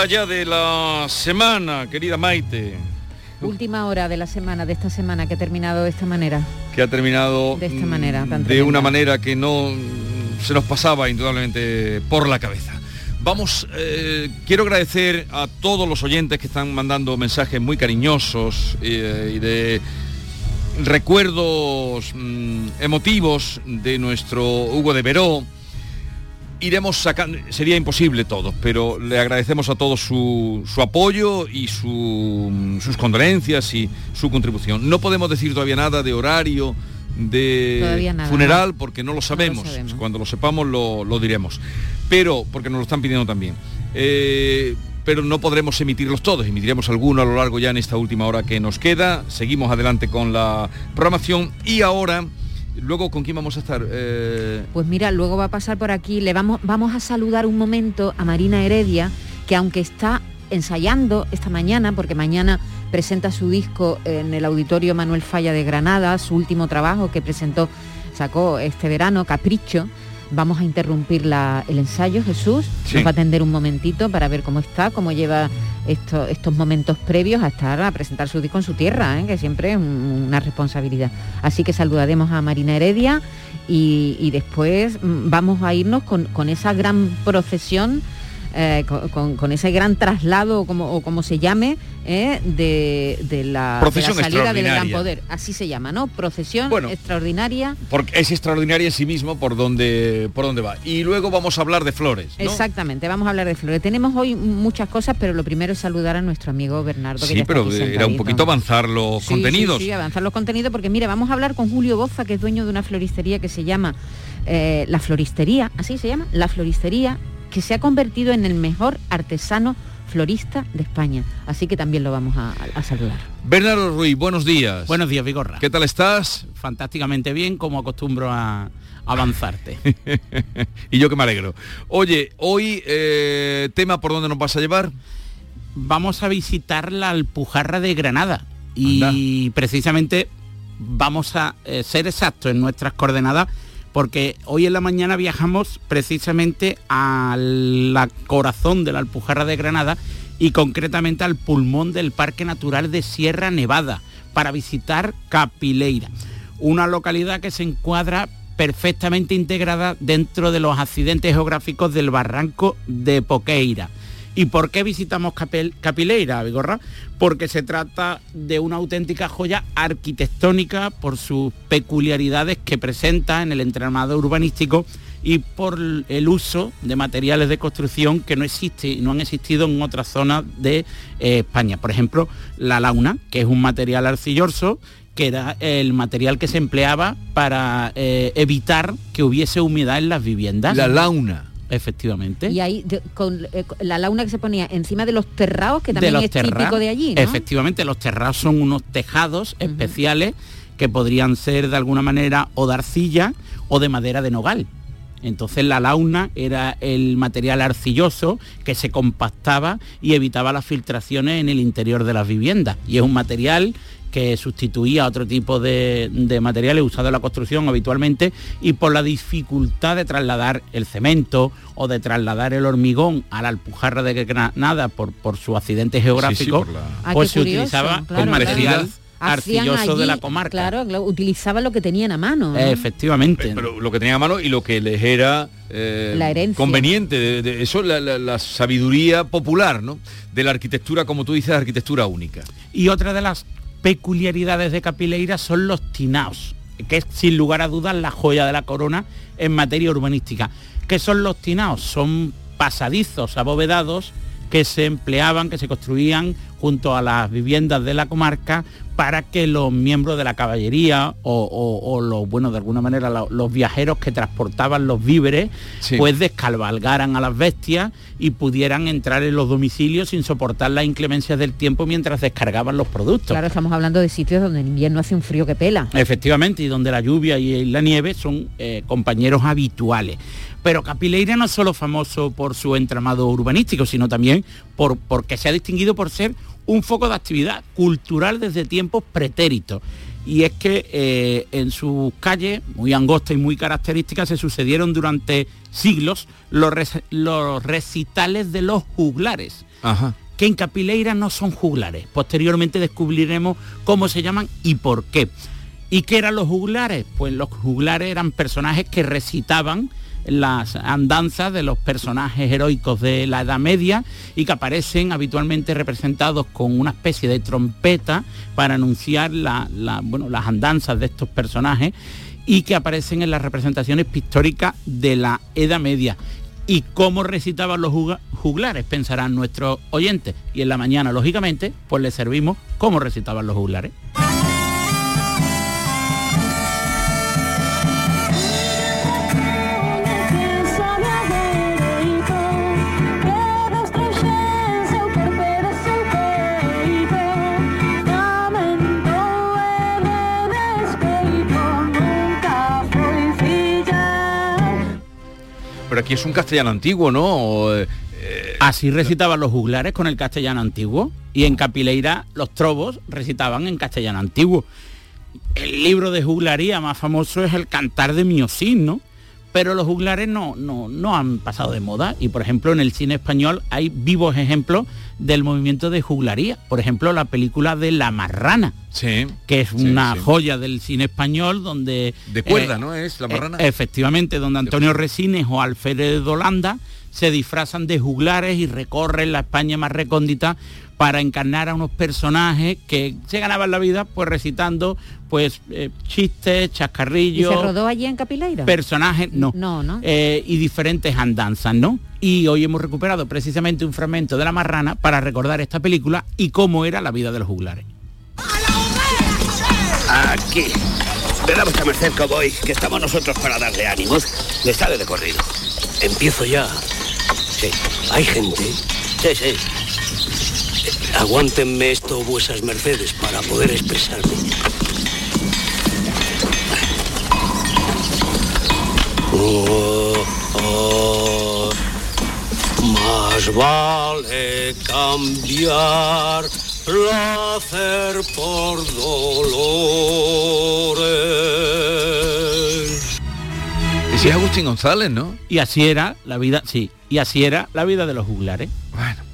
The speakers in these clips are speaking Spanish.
Hora ya de la semana, querida Maite. Última hora de la semana, de esta semana que ha terminado de esta manera. Que ha terminado de esta manera, tan de una manera que no se nos pasaba indudablemente por la cabeza. Vamos, eh, quiero agradecer a todos los oyentes que están mandando mensajes muy cariñosos eh, y de recuerdos mm, emotivos de nuestro Hugo de Veró iremos sacando, sería imposible todo, pero le agradecemos a todos su, apoyo y sus condolencias y su contribución. No podemos decir todavía nada de horario, de funeral, porque no lo sabemos. Cuando lo sepamos lo, diremos. Pero, porque nos lo están pidiendo también. Eh, pero no podremos emitirlos todos, emitiremos alguno a lo largo ya en esta última hora que nos queda. Seguimos adelante con la programación y ahora Luego, ¿con quién vamos a estar? Eh, pues mira, luego va a pasar por aquí, le vamos, vamos a saludar un momento a Marina Heredia, que aunque está ensayando esta mañana, porque mañana presenta su disco en el Auditorio Manuel Falla de Granada, su último trabajo que presentó, sacó este verano, Capricho, Vamos a interrumpir el ensayo, Jesús. Nos va a atender un momentito para ver cómo está, cómo lleva estos momentos previos a estar a presentar su disco en su tierra, ¿eh? que siempre es una responsabilidad. Así que saludaremos a Marina Heredia y, después mm, vamos a irnos con, con esa gran procesión eh, con, ese gran traslado como, o como se llame eh, de, la, salida del gran poder. Así se llama, ¿no? Procesión extraordinaria. Porque es extraordinaria en sí mismo por donde, por donde va. Y luego vamos a hablar de flores. Exactamente, vamos a hablar de flores. Tenemos hoy muchas cosas, pero lo primero es saludar a nuestro amigo Bernardo. Sí, pero era un poquito avanzar los contenidos. Sí, avanzar los contenidos, porque mire, vamos a hablar con Julio Boza, que es dueño de una floristería que se llama eh, La Floristería, así se llama, La Floristería que se ha convertido en el mejor artesano florista de España. Así que también lo vamos a, saludar. Bernardo Ruiz, buenos días. Buenos días, Vigorra. ¿Qué tal estás? Fantásticamente bien, como acostumbro a avanzarte. y yo que me alegro. Oye, hoy, eh, tema por dónde nos vas a llevar. Vamos a visitar la Alpujarra de Granada. Y precisamente vamos a eh, ser exactos en nuestras coordenadas porque hoy en la mañana viajamos precisamente al corazón de la Alpujarra de Granada y concretamente al pulmón del Parque Natural de Sierra Nevada para visitar Capileira, una localidad que se encuadra perfectamente integrada dentro de los accidentes geográficos del barranco de Poqueira ¿Y por qué visitamos Capileira, Vigorra? Porque se trata de una auténtica joya arquitectónica por sus peculiaridades que presenta en el entramado urbanístico y por el uso de materiales de construcción que no existe y no han existido en otras zonas de eh, España. Por ejemplo, la launa, que es un material arcilloso que era el material que se empleaba para eh, evitar que hubiese humedad en las viviendas. La launa. Efectivamente. Y ahí con eh, la launa que se ponía encima de los terrados, que también es típico de allí. Efectivamente, los terrados son unos tejados especiales que podrían ser de alguna manera o de arcilla o de madera de nogal. Entonces la launa era el material arcilloso que se compactaba y evitaba las filtraciones en el interior de las viviendas. Y es un material que sustituía otro tipo de, materiales usados en la construcción habitualmente y por la dificultad de trasladar el cemento o de trasladar el hormigón a la Alpujarra de Granada por, por su accidente geográfico, ah, pues se utilizaba el material arcilloso de la comarca. Claro, utilizaba lo que tenían a mano. Efectivamente. Pero lo que tenían a mano y lo que les era eh, conveniente, de, eso la, la, sabiduría popular, ¿no? De la arquitectura, como tú dices, arquitectura única. Y otra de las peculiaridades de Capileira son los tinaos, que es sin lugar a dudas la joya de la corona en materia urbanística. ¿Qué son los tinaos? Son pasadizos abovedados que se empleaban, que se construían junto a las viviendas de la comarca para que los miembros de la caballería o, los, bueno, de alguna manera los viajeros que transportaban los víveres, pues descalvalgaran a las bestias y pudieran entrar en los domicilios sin soportar las inclemencias del tiempo mientras descargaban los productos. Claro, estamos hablando de sitios donde en invierno hace un frío que pela. Efectivamente, y donde la lluvia y la nieve son eh, compañeros habituales. Pero Capileira no es solo famoso por su entramado urbanístico, sino también por, porque se ha distinguido por ser un foco de actividad cultural desde tiempos pretéritos. Y es que eh, en sus calles, muy angostas y muy características, se sucedieron durante siglos los, recitales de los juglares. que en Capileira no son juglares. Posteriormente descubriremos cómo se llaman y por qué. ¿Y qué eran los juglares? Pues los juglares eran personajes que recitaban las andanzas de los personajes heroicos de la Edad Media y que aparecen habitualmente representados con una especie de trompeta para anunciar las andanzas de estos personajes y que aparecen en las representaciones pictóricas de la Edad Media. ¿Y cómo recitaban los juglares? Pensarán nuestros oyentes. Y en la mañana, lógicamente, pues les servimos cómo recitaban los juglares. Pero aquí es un castellano antiguo, ¿no? Eh, Así recitaban los juglares con el castellano antiguo y en Capileira los trobos recitaban en castellano antiguo. El libro de juglaría más famoso es el Cantar de Miosín, ¿no? Pero los juglares no, no, no han pasado de moda y por ejemplo en el cine español hay vivos ejemplos del movimiento de juglaría. Por ejemplo la película de La Marrana, que es una joya del cine español donde... De cuerda, eh, ¿no? Es La Marrana. Eh, efectivamente, donde Antonio Resines o Alfredo de Holanda se disfrazan de juglares y recorren la España más recóndita para encarnar a unos personajes que se ganaban la vida pues recitando pues eh, chistes, chascarrillos. ¿Y se rodó allí en Capileira? Personajes, no. No, ¿no? Eh, y diferentes andanzas, ¿no? Y hoy hemos recuperado precisamente un fragmento de La Marrana para recordar esta película y cómo era la vida de los juglares. Aquí. Verá vuestra merced, cowboy, que estamos nosotros para darle ánimos. Le sale de corrido. Empiezo ya. Sí. ¿Hay gente? Sí, sí. Aguántenme esto vuesas mercedes para poder expresarme. Oh, oh, más vale cambiar placer por dolores. Ese es Agustín González, ¿no? Y así era la vida, sí, y así era la vida de los juglares. Bueno.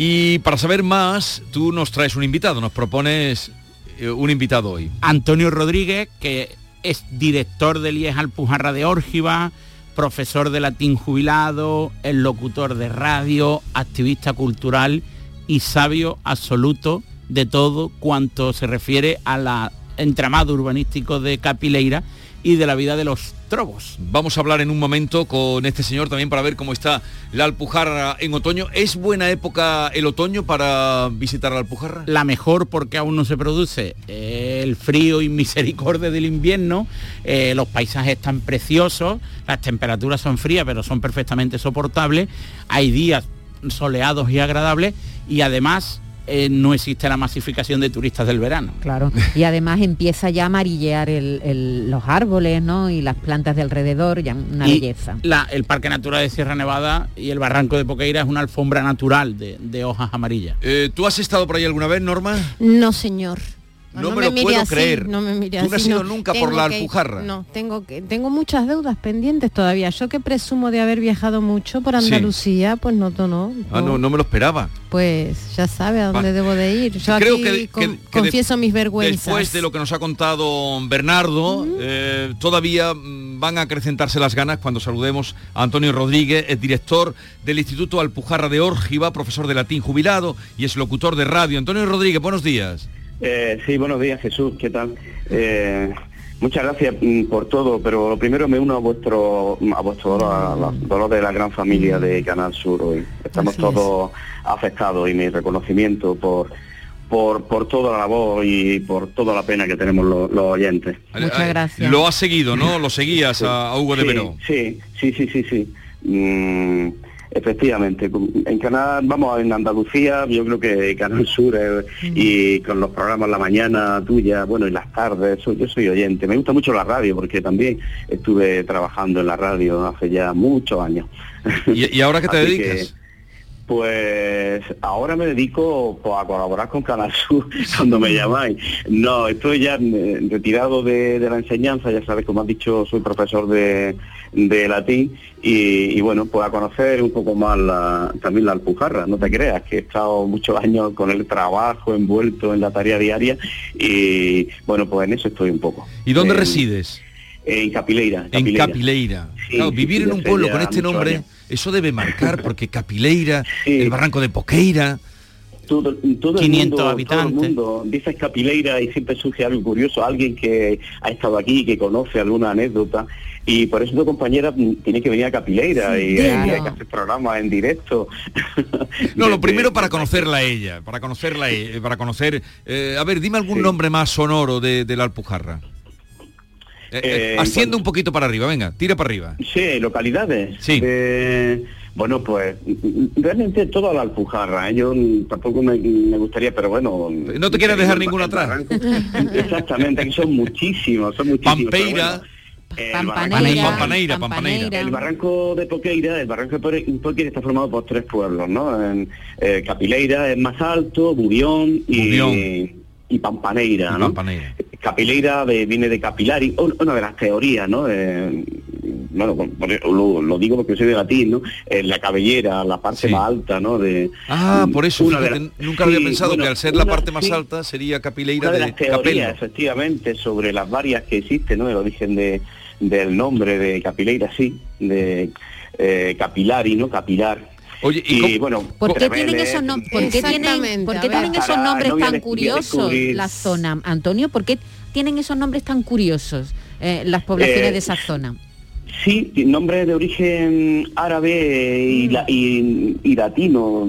Y para saber más, tú nos traes un invitado, nos propones eh, un invitado hoy. Antonio Rodríguez, que es director del IES Alpujarra de Órgiva, profesor de latín jubilado, el locutor de radio, activista cultural y sabio absoluto de todo cuanto se refiere a la entramado urbanístico de Capileira y de la vida de los trobos. Vamos a hablar en un momento con este señor también para ver cómo está la Alpujarra en otoño. ¿Es buena época el otoño para visitar la Alpujarra? La mejor porque aún no se produce el frío y misericordia del invierno, eh, los paisajes están preciosos, las temperaturas son frías pero son perfectamente soportables, hay días soleados y agradables y además eh, no existe la masificación de turistas del verano. Claro, y además empieza ya a amarillear los árboles ¿no? y las plantas de alrededor, ya una belleza. el Parque Natural de Sierra Nevada y el Barranco de Poqueira es una alfombra natural de, hojas amarillas. Eh, ¿Tú has estado por ahí alguna vez, Norma? No, señor. No, me, lo puedo creer. No me mire Tú no has ido nunca por la Alpujarra. no, tengo que tengo muchas deudas pendientes todavía. Yo que presumo de haber viajado mucho por Andalucía, pues no, no, Ah, no, no me lo esperaba. Pues ya sabe a dónde debo de ir. Yo Creo aquí que, confieso mis vergüenzas. Después de lo que nos ha contado Bernardo, eh, todavía mm, van a acrecentarse las ganas cuando saludemos a Antonio Rodríguez, el director del Instituto Alpujarra de Órgiva, profesor de latín jubilado y es locutor de radio. Antonio Rodríguez, buenos días. Eh, sí, buenos días Jesús, ¿qué tal? Eh, muchas gracias mm, por todo, pero lo primero me uno a vuestro a vuestro dolor, de la gran familia de Canal Sur hoy. Estamos todos afectados y mi reconocimiento por por, por toda la labor y por toda la pena que tenemos los, oyentes. Muchas gracias. Lo has seguido, ¿no? Lo seguías a, Hugo de Verón. Sí, sí, sí, sí, sí. Mm, efectivamente, en Canal, vamos, en Andalucía, yo creo que Canal Sur eh, y con los programas La Mañana tuya, bueno, y las tardes, yo soy oyente. Me gusta mucho la radio porque también estuve trabajando en la radio hace ya muchos años. ¿Y, ahora qué te dedicas? Pues ahora me dedico pues, a colaborar con Canal Sur cuando me llamáis. No, estoy ya eh, retirado de, la enseñanza, ya sabes, como has dicho, soy profesor de, latín y, bueno, pues a conocer un poco más también la Alpujarra, no te creas, que he estado muchos años con el trabajo envuelto en la tarea diaria y bueno, pues en eso estoy un poco. ¿Y dónde resides? En Capileira. En Capileira. vivir en un pueblo con este nombre... Eso debe marcar, porque Capileira, el barranco de Poqueira... Todo, 500 habitantes. Todo el mundo dice Capileira y siempre surge algo curioso, alguien que ha estado aquí, que conoce alguna anécdota y por eso tu compañera tiene que venir a Capileira y hay que hacer programas en directo. no, lo primero para conocerla a ella, para conocerla, eh, para conocer... Eh, a ver, dime algún nombre más sonoro de, de la Alpujarra. Eh, eh, haciendo un poquito para arriba, venga, tira para arriba. Sí, localidades. Sí. Eh, bueno, pues realmente toda la Alpujarra, yo tampoco me, gustaría, pero bueno... No te quieres dejar ninguna atrás. Exactamente, aquí son muchísimos, son muchísimos. Pampeira. Pampaneira, Pampaneira, El barranco de Poqueira, el barranco de Poqueira está formado por tres pueblos, ¿no? En, Capileira es más alto, Burión y, y Pampaneira, ¿no? Capileira viene de capilari, una de las teorías, ¿no? Eh, bueno, lo, digo porque soy de latín, ¿no? Eh, la cabellera, la parte más alta, ¿no? De, ah, por eso, nunca había pensado que al ser la parte más alta sería capileira de, las teorías, efectivamente, sobre las varias que existen, ¿no? El origen de, del nombre de capileira, sí, de eh, capilari, ¿no? Capilar Oye, y, bueno, ¿por qué tienen esos, tienen, esos nombres tan curiosos la zona, Antonio? ¿Por qué tienen esos nombres tan curiosos eh, las poblaciones de eh, esa zona? Sí, nombres de origen árabe y, mm. latino.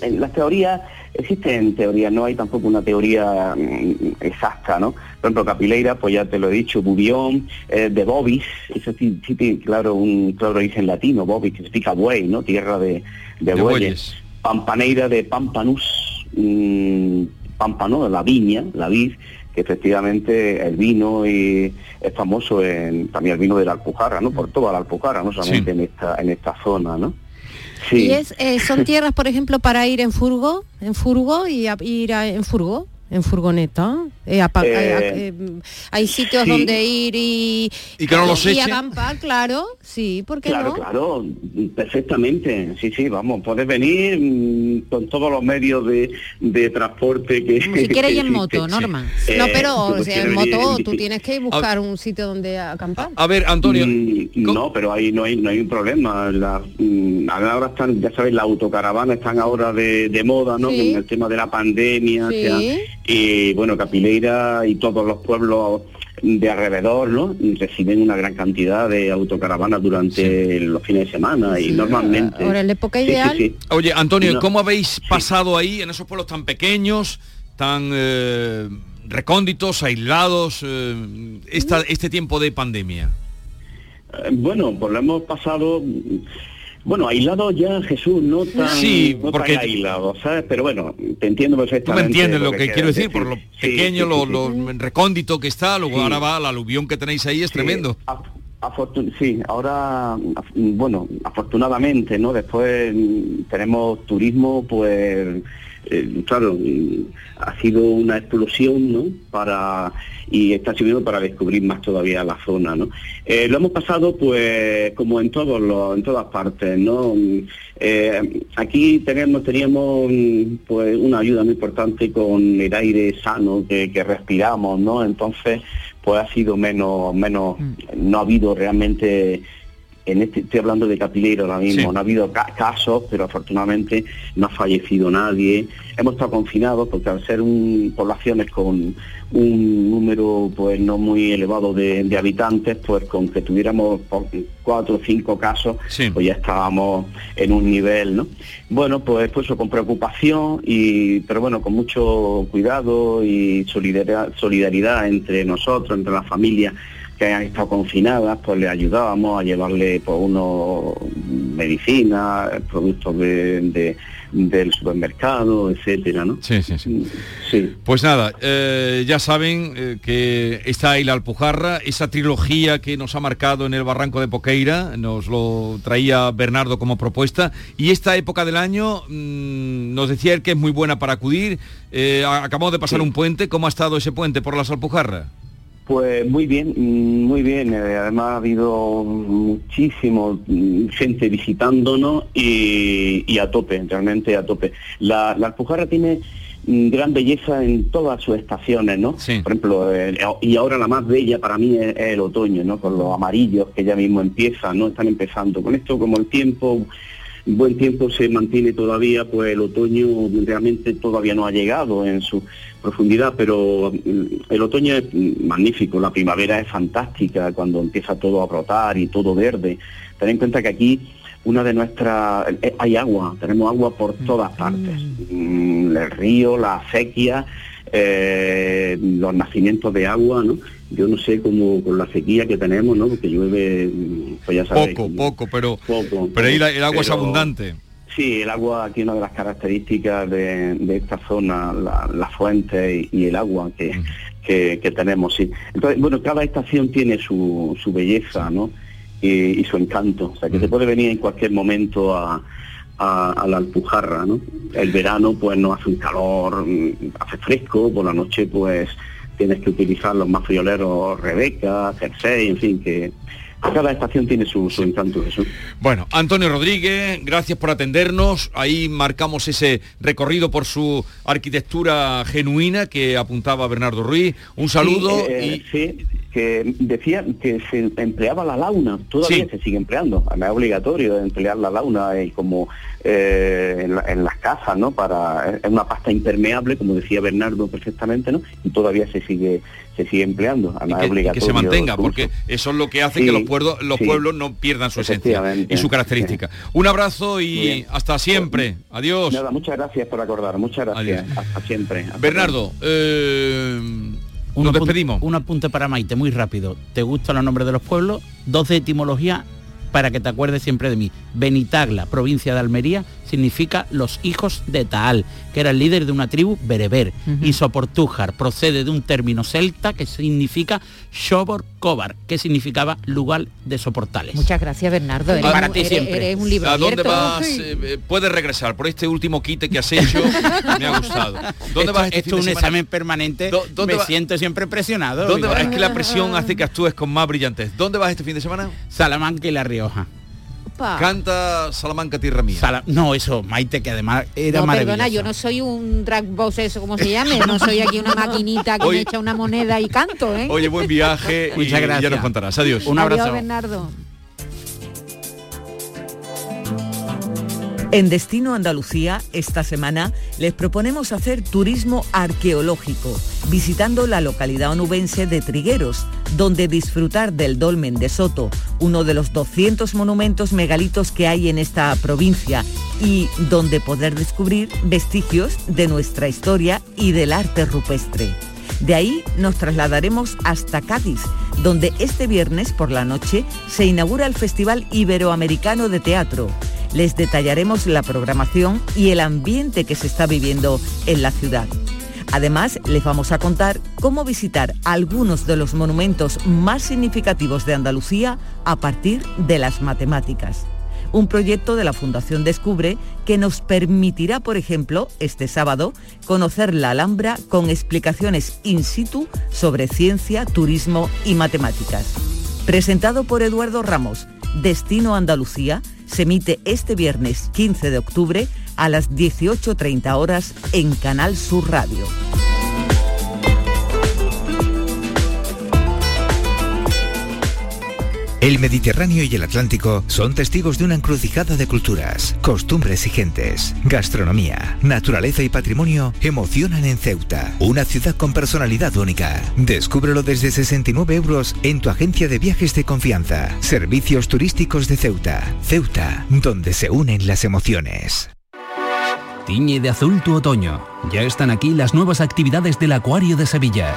En las teorías existen teorías, no hay tampoco una teoría mm, exacta, ¿no? Por ejemplo, Capileira, pues ya te lo he dicho, Bubión, eh, de Bobis, eso sí, tiene claro un claro origen latino, Bobis, que significa buey, ¿no? Tierra de, bueyes. Pampaneira de Pampanus, mmm, Pampano, la viña, la vid, que efectivamente el vino y es famoso en, también el vino de la Alpujarra, ¿no? Por toda la Alpujarra, no solamente en esta en esta zona, ¿no? Sí. Y es, eh, son tierras, por ejemplo, para ir en furgo, en furgo y ir en furgo en furgoneta. Eh, eh, eh, hay sitios donde ir y, y que no los y acampar, claro, sí, porque claro, no? Claro, perfectamente, sí, sí, vamos, puedes venir mm, con todos los medios de, de transporte que... si quieres ir en moto, Norma. no, pero en moto tú tienes que buscar un sitio donde acampar. A ver, Antonio... Mm, no, pero ahí no hay, no hay un problema. La, mm, ahora están, ya sabéis, las autocaravanas están ahora de, de moda, ¿no? en el tema de la pandemia. Sí y bueno, Capileira y todos los pueblos de alrededor, ¿no? Reciben una gran cantidad de autocaravanas durante los fines de semana y normalmente. Ahora, en la época ideal. Oye, Antonio, ¿cómo habéis pasado ahí en esos pueblos tan pequeños, tan eh, recónditos, aislados, eh, este tiempo de pandemia? Eh, bueno, pues lo hemos pasado bueno, aislado ya Jesús, no tan, sí, porque... aislado, ¿sabes? Pero bueno, te entiendo perfectamente. Tú me entiendes lo que, quiero decir, por lo pequeño, lo, recóndito que está, luego ahora va la aluvión que tenéis ahí, es tremendo. sí, ahora, bueno, afortunadamente, ¿no? Después tenemos turismo, pues eh, claro, ha sido una explosión, ¿no? Para, y está sirviendo para descubrir más todavía la zona, ¿no? Eh, lo hemos pasado, pues, como en todos los, en todas partes, ¿no? Eh, aquí tenemos, teníamos, pues, una ayuda muy importante con el aire sano que, que respiramos, ¿no? Entonces, pues ha sido menos, menos, mm. no ha habido realmente en este, estoy hablando de Capileiro ahora mismo, no ha habido casos, pero afortunadamente no ha fallecido nadie. Hemos estado confinados porque al ser un, poblaciones con un número pues no muy elevado de, habitantes, pues con que tuviéramos cuatro o cinco casos, pues ya estábamos en un nivel, ¿no? Bueno, pues, pues con preocupación, y, pero bueno, con mucho cuidado y solidaridad, solidaridad entre nosotros, entre la familia que han estado confinadas, pues le ayudábamos a llevarle por pues, unos medicinas, productos de, del supermercado, etcétera, ¿no? Sí, sí, sí. Pues nada, eh, ya saben eh, que está ahí la Alpujarra, esa trilogía que nos ha marcado en el Barranco de Poqueira, nos lo traía Bernardo como propuesta, y esta época del año mm, nos decía él que es muy buena para acudir. Eh, acabamos de pasar un puente, ¿cómo ha estado ese puente por las Alpujarras? Pues muy bien, muy bien. Eh, además ha habido muchísimo mm, gente visitándonos y, a tope, realmente a tope. La, Alpujarra tiene mm, gran belleza en todas sus estaciones, ¿no? Por ejemplo, eh, y ahora la más bella para mí es, el otoño, ¿no? Con los amarillos que ya mismo empiezan, ¿no? Están empezando. Con esto, como el tiempo buen tiempo se mantiene todavía, pues el otoño realmente todavía no ha llegado en su profundidad, pero mm, el otoño es magnífico, la primavera es fantástica cuando empieza todo a brotar y todo verde. Ten en cuenta que aquí una de nuestras eh, hay agua, tenemos agua por todas partes, mm, el río, la sequía, eh, los nacimientos de agua, ¿no? Yo no sé cómo con la sequía que tenemos, ¿no? Porque llueve, pues ya sabes. Poco, poco, pero, pero ahí el agua es abundante. Sí, el agua aquí una de las características de, esta zona, la, fuente y, el agua que, que, tenemos, sí. Entonces, bueno, cada estación tiene su, su belleza, ¿no? Y, su encanto. O sea, que se puede venir en cualquier momento a, a, la Alpujarra, ¿no? El verano pues no hace un calor, mm, hace fresco, por la noche pues tienes que utilizar los más frioleros Rebeca, Cersei, en fin, que cada estación tiene su, encanto. Bueno, Antonio Rodríguez, gracias por atendernos. Ahí marcamos ese recorrido por su arquitectura genuina que apuntaba Bernardo Ruiz. Un saludo. Eh, sí, que decía que se empleaba la launa, todavía se sigue empleando. Es obligatorio emplear la launa y como eh, en, las casas, ¿no? Para es una pasta impermeable, como decía Bernardo perfectamente, ¿no? Y todavía se sigue se sigue empleando. que, que, se mantenga, porque eso es lo que hace que los pueblos los pueblos no pierdan su esencia y su característica. Un abrazo y hasta siempre. Adiós. Nada, muchas gracias por acordar. Muchas gracias. Hasta siempre. Bernardo. Eh, nos despedimos. Un apunte para Maite, muy rápido. ¿Te gustan los nombres de los pueblos? Dos de etimología para que te acuerdes siempre de mí. Benitagla, provincia de Almería, significa los hijos de Taal, que era el líder de una tribu bereber. Y Soportújar procede de un término celta que significa Shobor Cobar, que significaba lugar de soportales. Muchas gracias, Bernardo. Eres, para ti siempre. un libro ¿A dónde vas? Eh, eh, puedes regresar por este último quite que has hecho. me ha gustado. ¿Dónde esto, vas este Esto es un examen permanente. me siento siempre presionado. ¿Dónde Es que la presión hace que actúes con más brillantez. ¿Dónde vas este fin de semana? Salamanca y La Rioja. Canta Salamanca Tierra Mía. no, eso, Maite, que además era no, Perdona, yo no soy un drag boss, eso como se llame, no soy aquí una maquinita que me echa una moneda y canto, ¿eh? Oye, buen viaje Muchas gracias. ya nos contarás. Adiós. Un abrazo. Adiós, Bernardo. En Destino Andalucía, esta semana, les proponemos hacer turismo arqueológico, visitando la localidad onubense de Trigueros, donde disfrutar del Dolmen de Soto, uno de los 200 monumentos megalitos que hay en esta provincia, y donde poder descubrir vestigios de nuestra historia y del arte rupestre. De ahí nos trasladaremos hasta Cádiz, donde este viernes por la noche se inaugura el Festival Iberoamericano de Teatro les detallaremos la programación y el ambiente que se está viviendo en la ciudad. Además, les vamos a contar cómo visitar algunos de los monumentos más significativos de Andalucía a partir de las matemáticas. Un proyecto de la Fundación Descubre que nos permitirá, por ejemplo, este sábado, conocer la Alhambra con explicaciones in situ sobre ciencia, turismo y matemáticas. Presentado por Eduardo Ramos, Destino Andalucía se emite este viernes 15 de octubre a las 18.30 horas en Canal Sur Radio. El Mediterráneo y el Atlántico son testigos de una encrucijada de culturas, costumbres y gentes. Gastronomía, naturaleza y patrimonio emocionan en Ceuta, una ciudad con personalidad única. Descúbrelo desde 69 euros en tu agencia de viajes de confianza. Servicios turísticos de Ceuta. Ceuta, donde se unen las emociones. Tiñe de azul tu otoño. Ya están aquí las nuevas actividades del Acuario de Sevilla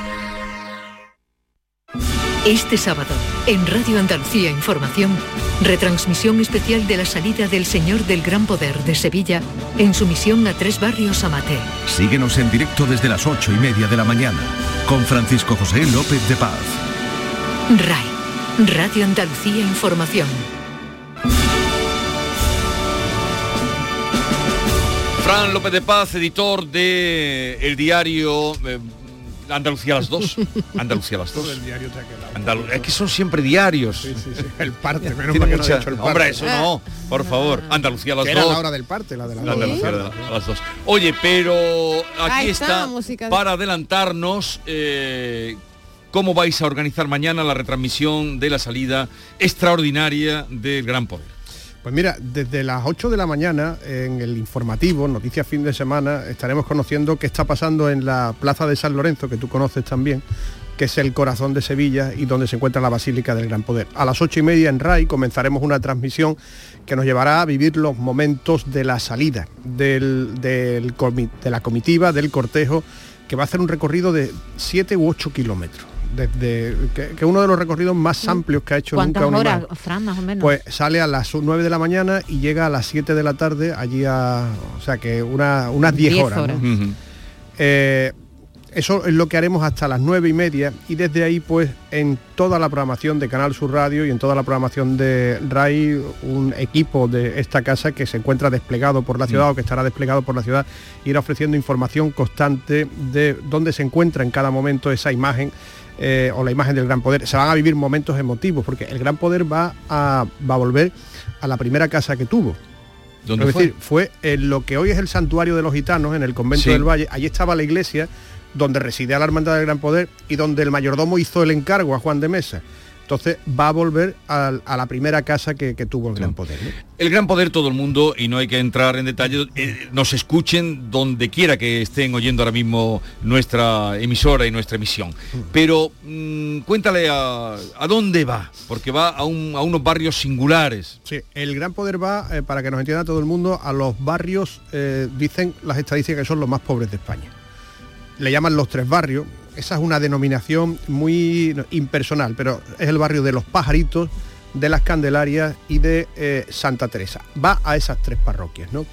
Este sábado, en Radio Andalucía Información, retransmisión especial de la salida del Señor del Gran Poder de Sevilla en su misión a tres barrios Amate. Síguenos en directo desde las ocho y media de la mañana con Francisco José López de Paz. RAI, Radio Andalucía Información. Fran López de Paz, editor de el diario eh, Andalucía a las dos. Andalucía a las dos. es que son siempre diarios. El parte, menos mal que no el parte. Hombre, eso no, por favor. Andalucía a las dos. Era la hora del parte, la de la, Andalucía a las dos. Oye, pero aquí está, para adelantarnos eh, cómo vais a organizar mañana la retransmisión de la salida extraordinaria del Gran Poder. Pues mira, desde las 8 de la mañana en el informativo, Noticias Fin de Semana, estaremos conociendo qué está pasando en la Plaza de San Lorenzo, que tú conoces también, que es el corazón de Sevilla y donde se encuentra la Basílica del Gran Poder. A las ocho y media en RAI comenzaremos una transmisión que nos llevará a vivir los momentos de la salida de la comitiva, del cortejo, que va a hacer un recorrido de 7 u 8 kilómetros desde que, uno de los recorridos más mm. amplios que ha hecho nunca un horas, Fran, más o menos? Pues sale a las 9 de la mañana y llega a las 7 de la tarde allí a... O sea que una, unas 10, horas. Eh, eso es lo que haremos hasta las 9 y media y desde ahí pues en toda la programación de Canal Sur Radio y en toda la programación de RAI un equipo de esta casa que se encuentra desplegado por la ciudad mm. o que estará desplegado por la ciudad irá ofreciendo información constante de dónde se encuentra en cada momento esa imagen eh, o la imagen del gran poder, se van a vivir momentos emotivos, porque el gran poder va a, va a volver a la primera casa que tuvo. ¿Dónde es fue? decir, fue en lo que hoy es el santuario de los gitanos, en el convento del Valle, allí estaba la iglesia donde residía la hermandad del gran poder y donde el mayordomo hizo el encargo a Juan de Mesa. Entonces va a volver a, la primera casa que, tuvo el Gran Poder. El Gran Poder todo el mundo, y no hay que entrar en detalle, eh, nos escuchen donde quiera que estén oyendo ahora mismo nuestra emisora y nuestra emisión. Mm. Pero mm, cuéntale a, dónde va, porque va a, unos barrios singulares. Sí, el Gran Poder va, eh, para que nos entienda todo el mundo, a los barrios, eh, dicen las estadísticas que son los más pobres de España. Le llaman los tres barrios, esa es una denominación muy impersonal, pero es el barrio de los pajaritos, de las Candelarias y de eh, Santa Teresa. Va a esas tres parroquias, ¿no?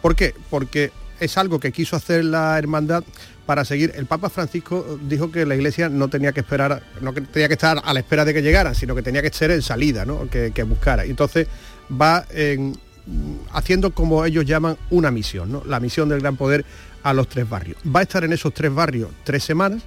¿Por qué? Porque es algo que quiso hacer la hermandad para seguir. El Papa Francisco dijo que la iglesia no tenía que esperar, no tenía que estar a la espera de que llegaran, sino que tenía que ser en salida, ¿no? Que, buscara. Y entonces va haciendo como ellos llaman una misión, ¿no? La misión del gran poder a los tres barrios. Va a estar en esos tres barrios tres semanas.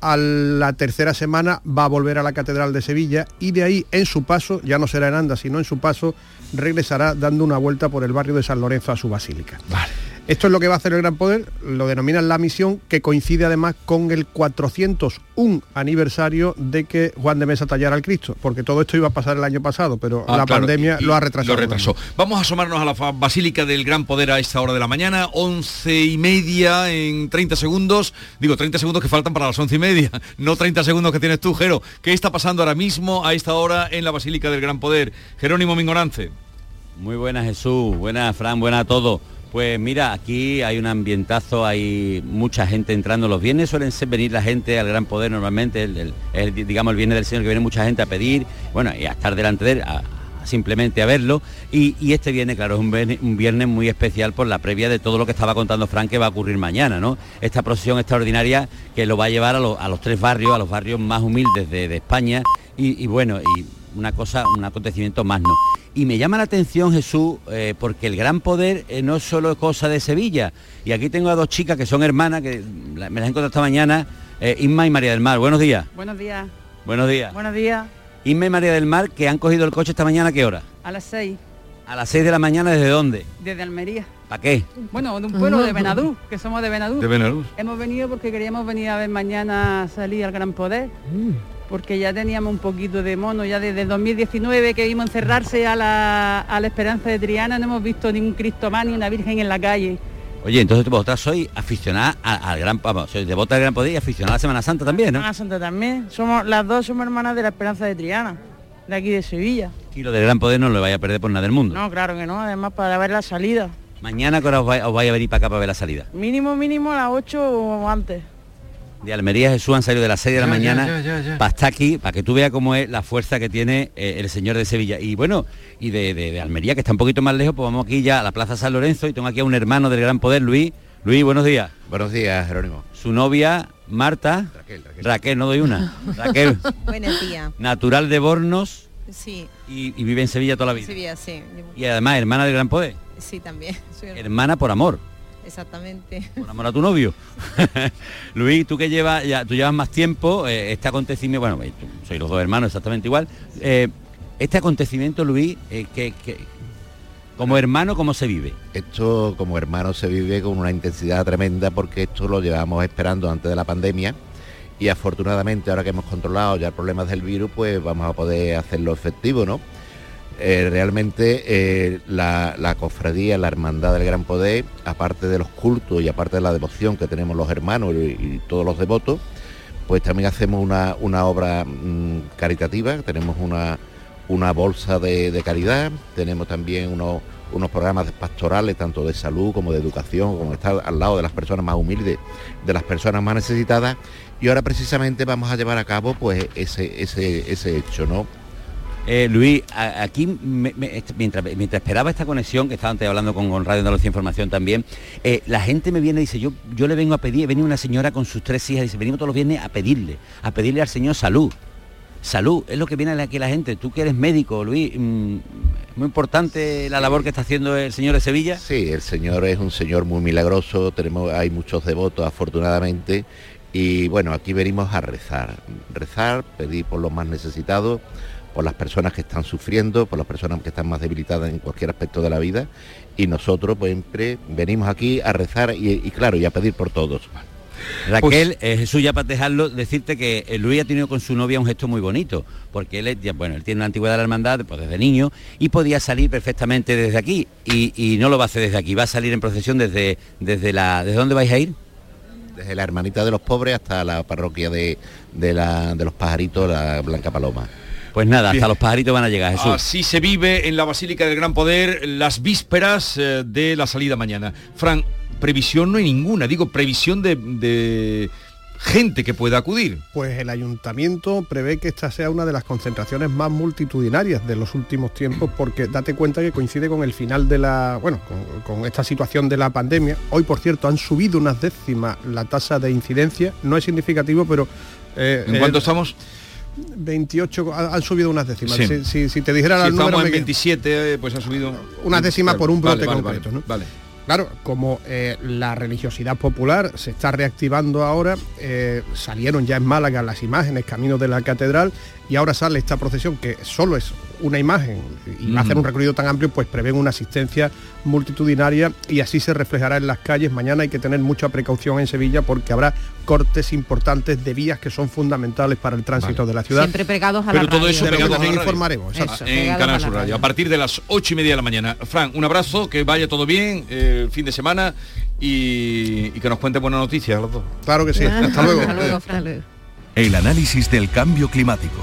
A la tercera semana va a volver a la Catedral de Sevilla y de ahí en su paso, ya no será en Anda, sino en su paso, regresará dando una vuelta por el barrio de San Lorenzo a su basílica. Esto es lo que va a hacer el Gran Poder, lo denominan la misión, que coincide además con el 401 aniversario de que Juan de Mesa tallara al Cristo, porque todo esto iba a pasar el año pasado, pero Ah, la claro, pandemia lo ha retrasado. Lo retrasó. Vamos a asomarnos a la Basílica del Gran Poder a esta hora de la mañana, 11 y media en 30 segundos. Digo, 30 segundos que faltan para las 11 y media, no 30 segundos que tienes tú, Jero. ¿Qué está pasando ahora mismo a esta hora en la Basílica del Gran Poder? Jerónimo Mingorance. Muy buenas Jesús, buenas Fran, buenas a todos. Pues mira, aquí hay un ambientazo, hay mucha gente entrando. Los viernes suelen venir la gente al Gran Poder normalmente, digamos el viernes del Señor que viene mucha gente a pedir, bueno, y a estar delante de él, simplemente a verlo. Y, este viernes, claro, es un viernes, muy especial por la previa de todo lo que estaba contando Fran que va a ocurrir mañana, ¿no? Esta procesión extraordinaria que lo va a llevar a, lo- a los tres barrios, a los barrios más humildes de, de España. Y, y bueno, y una cosa, un acontecimiento más, ¿no? Y me llama la atención, Jesús, eh, porque el gran poder eh, no es solo cosa de Sevilla. Y aquí tengo a dos chicas que son hermanas, que la- me las he encontrado esta mañana, eh, Inma y María del Mar. Buenos días. Buenos días. Buenos días. Buenos días. Inma y María del Mar, que han cogido el coche esta mañana, ¿a qué hora? A las seis, A las 6 de la mañana, ¿desde dónde? desde Almería. ¿Para qué? Bueno, de un pueblo de Benadú, que somos de Benadú. De Benadú. Hemos venido porque queríamos venir a ver mañana salir al Gran Poder. Porque ya teníamos un poquito de mono, ya desde 2019 que vimos encerrarse a la, a la Esperanza de Triana, no hemos visto ningún Cristo más ni una Virgen en la calle. Oye, entonces vosotras sois aficionada al gran, vamos, sois devota del gran poder y aficionada a la Semana Santa también, ¿no? Semana Santa también. Somos, las dos somos hermanas de la Esperanza de Triana, de aquí de Sevilla. Y lo del gran poder no lo vais a perder por nada del mundo. No, claro que no, además para ver la salida. Mañana que hora os vais, os vais a venir para acá para ver la salida. Mínimo, mínimo a las 8 o antes. De Almería Jesús han salido de las 6 de la Ya, mañana ya, ya, para estar aquí, para que tú veas cómo es la fuerza que tiene eh, el señor de Sevilla. Y bueno, y de, de- de Almería, que está un poquito más lejos, pues vamos aquí ya a la Plaza San Lorenzo y tengo aquí a un hermano del Gran Poder, Luis. Luis, buenos días. Buenos días, Jerónimo. Su novia, Marta. Raquel, no doy una. Raquel, Buenos días. natural de Bornos Sí, y, y vive en Sevilla toda la vida. Sevilla, sí. Y además hermana del Gran Poder. Sí, también. Soy. Hermana por amor. Exactamente. por amor a tu novio. Luis, tú que llevas, ya, tú llevas más tiempo, eh, este acontecimiento, bueno, tú- sois los dos hermanos exactamente igual. eh, este acontecimiento, Luis, eh, que, que- como hermano, ¿cómo se vive? Esto como hermano se vive con una intensidad tremenda porque esto lo llevamos esperando antes de la pandemia y afortunadamente ahora que hemos controlado ya problemas del virus pues vamos a poder hacerlo efectivo, ¿no? Eh, realmente eh, la, cofradía, la hermandad del Gran Poder, aparte de los cultos y aparte de la devoción que tenemos los hermanos y, y todos los devotos, pues también hacemos una, una obra mm, caritativa, tenemos una, una bolsa de, de caridad, tenemos también unos, unos programas pastorales, tanto de salud como de educación, como estar al lado de las personas más humildes, de las personas más necesitadas, y ahora precisamente vamos a llevar a cabo pues ese, ese, ese hecho, ¿no? Eh, Luis, a- aquí me- me- est- mientras, mientras esperaba esta conexión, que estaba antes hablando con, con Radio Andalucía Información también, eh, la gente me viene y dice, yo, yo le vengo a pedir, venía una señora con sus tres hijas, dice, venimos todos los viernes a pedirle, a pedirle al Señor salud. Salud, es lo que viene aquí la gente. Tú que eres médico, Luis, mm, muy importante la labor que está haciendo el señor de Sevilla. Sí, el Señor es un Señor muy milagroso, tenemos, hay muchos devotos afortunadamente y bueno, aquí venimos a rezar, rezar, pedir por los más necesitados, por las personas que están sufriendo, por las personas que están más debilitadas en cualquier aspecto de la vida y nosotros pues, siempre venimos aquí a rezar y, y claro, y a pedir por todos. Raquel, eh, Jesús, ya para dejarlo, decirte que eh, Luis ha tenido con su novia un gesto muy bonito, porque él, ya, bueno, él tiene una antigüedad de la hermandad pues, desde niño y podía salir perfectamente desde aquí y, y no lo va a hacer desde aquí, va a salir en procesión desde, desde la... ¿Desde dónde vais a ir? Desde la Hermanita de los Pobres hasta la parroquia de, de, la, de los pajaritos, la Blanca Paloma. Pues nada, Bien. hasta los pajaritos van a llegar, Jesús. Así se vive en la Basílica del Gran Poder las vísperas eh, de la salida mañana. Fran, previsión no hay ninguna, digo, previsión de, de gente que pueda acudir. Pues el ayuntamiento prevé que esta sea una de las concentraciones más multitudinarias de los últimos tiempos, porque date cuenta que coincide con el final de la, bueno, con, con esta situación de la pandemia. Hoy, por cierto, han subido unas décimas la tasa de incidencia. No es significativo, pero eh, ¿En eh, cuánto estamos? 28, ha- han subido unas décimas. Sí. Si, si- si te dijera Si el número... en quedo- 27, eh, pues ha subido... una décima por un brote vale, concreto, vale, ¿no? Vale. Claro, como eh, la religiosidad popular se está reactivando ahora, eh, salieron ya en Málaga las imágenes camino de la catedral y ahora sale esta procesión que solo es una imagen y Mm. hacer un recorrido tan amplio, pues prevén una asistencia multitudinaria y así se reflejará en las calles. Mañana hay que tener mucha precaución en Sevilla porque habrá cortes importantes de vías que son fundamentales para el tránsito de la ciudad. Siempre pegados a Pero la todo radio. eso pegado a la también radio. informaremos, en Canal Sur Radio. radio. A partir de las ocho y media de la mañana. Fran, un abrazo, que vaya todo bien eh, el fin de semana y, y que nos cuente buenas noticias los dos. Claro que sí. Hasta luego. Hasta luego, Fran. El análisis del cambio climático,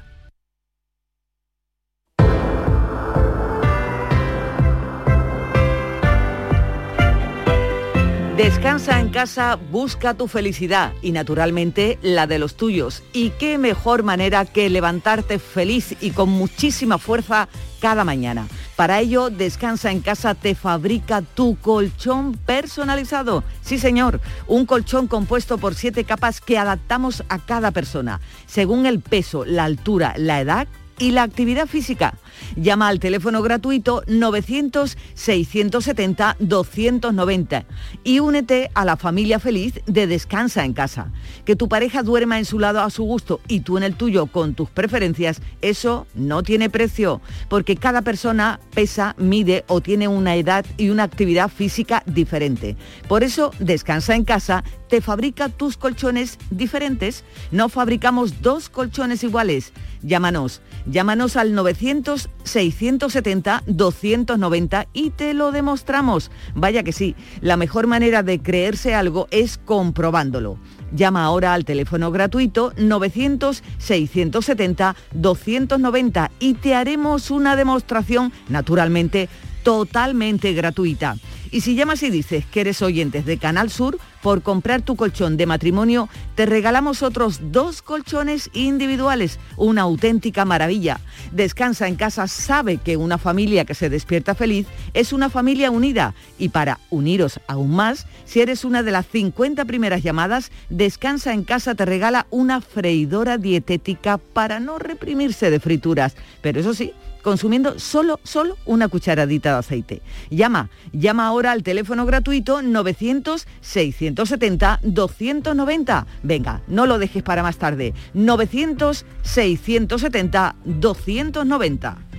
Descansa en casa, busca tu felicidad y naturalmente la de los tuyos. Y qué mejor manera que levantarte feliz y con muchísima fuerza cada mañana. Para ello, Descansa en casa te fabrica tu colchón personalizado. Sí, señor, un colchón compuesto por siete capas que adaptamos a cada persona, según el peso, la altura, la edad y la actividad física. Llama al teléfono gratuito 900-670-290 y únete a la familia feliz de Descansa en casa. Que tu pareja duerma en su lado a su gusto y tú en el tuyo con tus preferencias, eso no tiene precio, porque cada persona pesa, mide o tiene una edad y una actividad física diferente. Por eso, Descansa en casa te fabrica tus colchones diferentes. No fabricamos dos colchones iguales. Llámanos, llámanos al 900-670-290 y te lo demostramos. Vaya que sí, la mejor manera de creerse algo es comprobándolo. Llama ahora al teléfono gratuito 900-670-290 y te haremos una demostración, naturalmente, totalmente gratuita. Y si llamas y dices que eres oyentes de Canal Sur, por comprar tu colchón de matrimonio, te regalamos otros dos colchones individuales, una auténtica maravilla. Descansa en casa sabe que una familia que se despierta feliz es una familia unida. Y para uniros aún más, si eres una de las 50 primeras llamadas, Descansa en casa te regala una freidora dietética para no reprimirse de frituras. Pero eso sí, consumiendo solo, solo una cucharadita de aceite. Llama, llama ahora al teléfono gratuito 900-670-290. Venga, no lo dejes para más tarde. 900-670-290.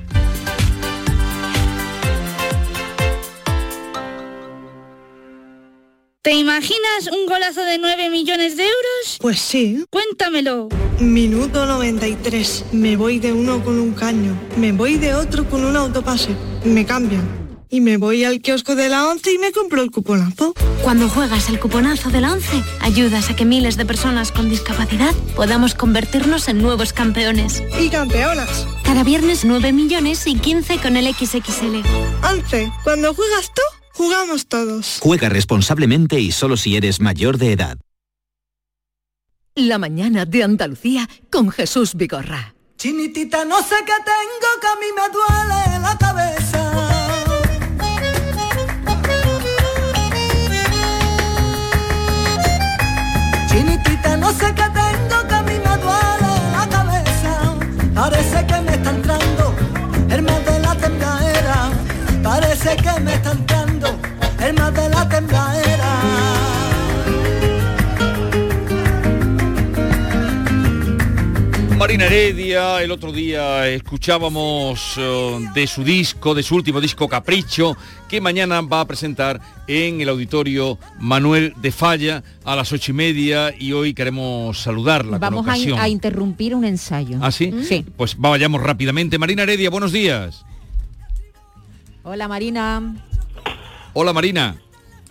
¿Te imaginas un golazo de 9 millones de euros? Pues sí. Cuéntamelo. Minuto 93. Me voy de uno con un caño. Me voy de otro con un autopase. Me cambian. Y me voy al kiosco de la 11 y me compro el cuponazo. Cuando juegas el cuponazo de la 11, ayudas a que miles de personas con discapacidad podamos convertirnos en nuevos campeones. Y campeonas. Cada viernes 9 millones y 15 con el XXL. 11. Cuando juegas tú, jugamos todos. Juega responsablemente y solo si eres mayor de edad. La mañana de Andalucía con Jesús Vigorra. Chinitita, no sé qué tengo que a mí me duele la cabeza. Chinitita, no sé qué tengo que a mí me duele la cabeza. Parece que me está entrando el mal de la tembladera. Parece que me está entrando Marina Heredia, el otro día escuchábamos eh, de su disco, de su último disco Capricho, que mañana va a presentar en el auditorio Manuel de Falla a las ocho y media y hoy queremos saludarla Vamos con a, ocasión. a interrumpir un ensayo. ¿Ah, sí? Sí. Pues vayamos rápidamente. Marina Heredia, buenos días. Hola Marina. Hola Marina.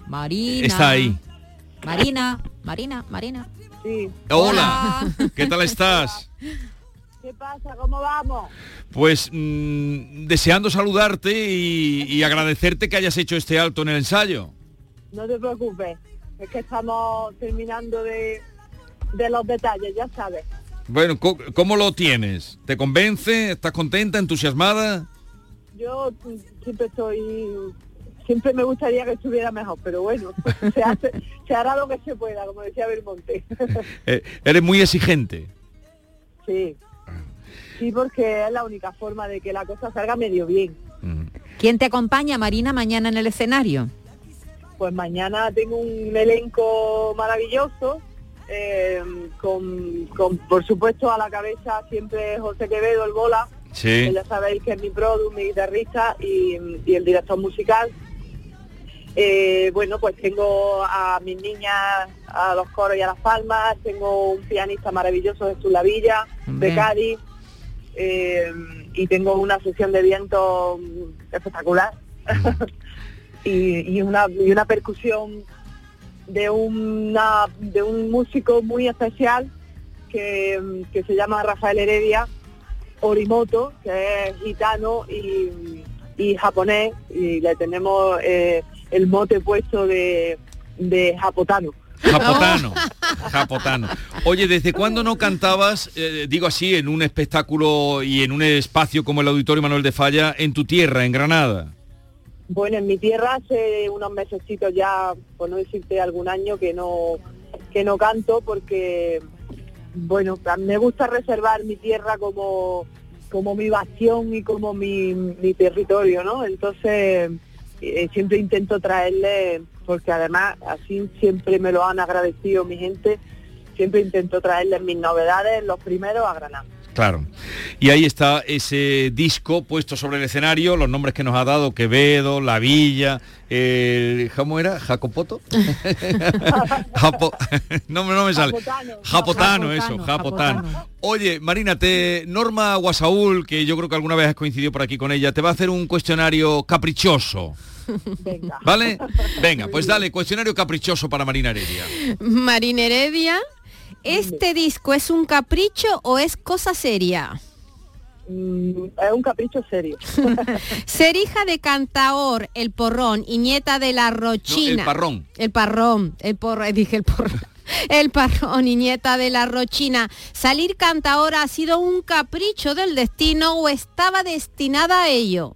Marina. Está ahí. Marina, Marina, Marina. Sí. Hola. ¿Qué tal estás? ¿Qué pasa? ¿Cómo vamos? Pues mm, deseando saludarte y, y agradecerte que hayas hecho este alto en el ensayo. No te preocupes, es que estamos terminando de, de los detalles, ya sabes. Bueno, ¿cómo lo tienes? ¿Te convence? ¿Estás contenta, entusiasmada? Yo mm, siempre estoy, siempre me gustaría que estuviera mejor, pero bueno, se, hace, se hará lo que se pueda, como decía Belmonte. Eh, eres muy exigente. Sí. Sí, porque es la única forma de que la cosa salga medio bien. ¿Quién te acompaña, Marina, mañana en el escenario? Pues mañana tengo un elenco maravilloso, eh, con, con, por supuesto a la cabeza siempre José Quevedo, el bola, Sí. que ya sabéis que es mi produ, mi guitarrista y, y el director musical. Eh, bueno, pues tengo a mis niñas, a los coros y a las palmas, tengo un pianista maravilloso Jesús Lavilla, de. Cádiz, eh, y tengo una sesión de viento espectacular y, y una, y una percusión de una de un músico muy especial que, que se llama Rafael Heredia Orimoto, que es gitano y, y japonés, y le tenemos eh, el mote puesto de, de japotano. Japotano, japotano. Oye, ¿desde cuándo no cantabas, eh, digo así, en un espectáculo y en un espacio como el Auditorio Manuel de Falla, en tu tierra, en Granada? Bueno, en mi tierra hace unos mesecitos ya, por no decirte algún año, que no que no canto porque, bueno, me gusta reservar mi tierra como, como mi bastión y como mi, mi territorio, ¿no? Entonces, eh, siempre intento traerle, porque además así siempre me lo han agradecido mi gente, siempre intento traerles mis novedades, los primeros a Granada. Claro. Y ahí está ese disco puesto sobre el escenario, los nombres que nos ha dado, Quevedo, La Villa, el, ¿cómo era? ¿Jacopoto? Japo- no, me- no me sale. Japotano, eso, Japotano. Oye, Marina, te, Norma Guasaúl, que yo creo que alguna vez has coincidido por aquí con ella, te va a hacer un cuestionario caprichoso. ¿Vale? Venga, pues dale, cuestionario caprichoso para Marina Heredia. Marina Heredia, ¿este disco es un capricho o es cosa seria? Mm, es un capricho serio. Ser hija de Cantaor, el porrón, y nieta de la Rochina. No, el parrón. El parrón, el porrón, dije el porrón. El parrón y nieta de la Rochina. ¿Salir Cantaor ha sido un capricho del destino o estaba destinada a ello?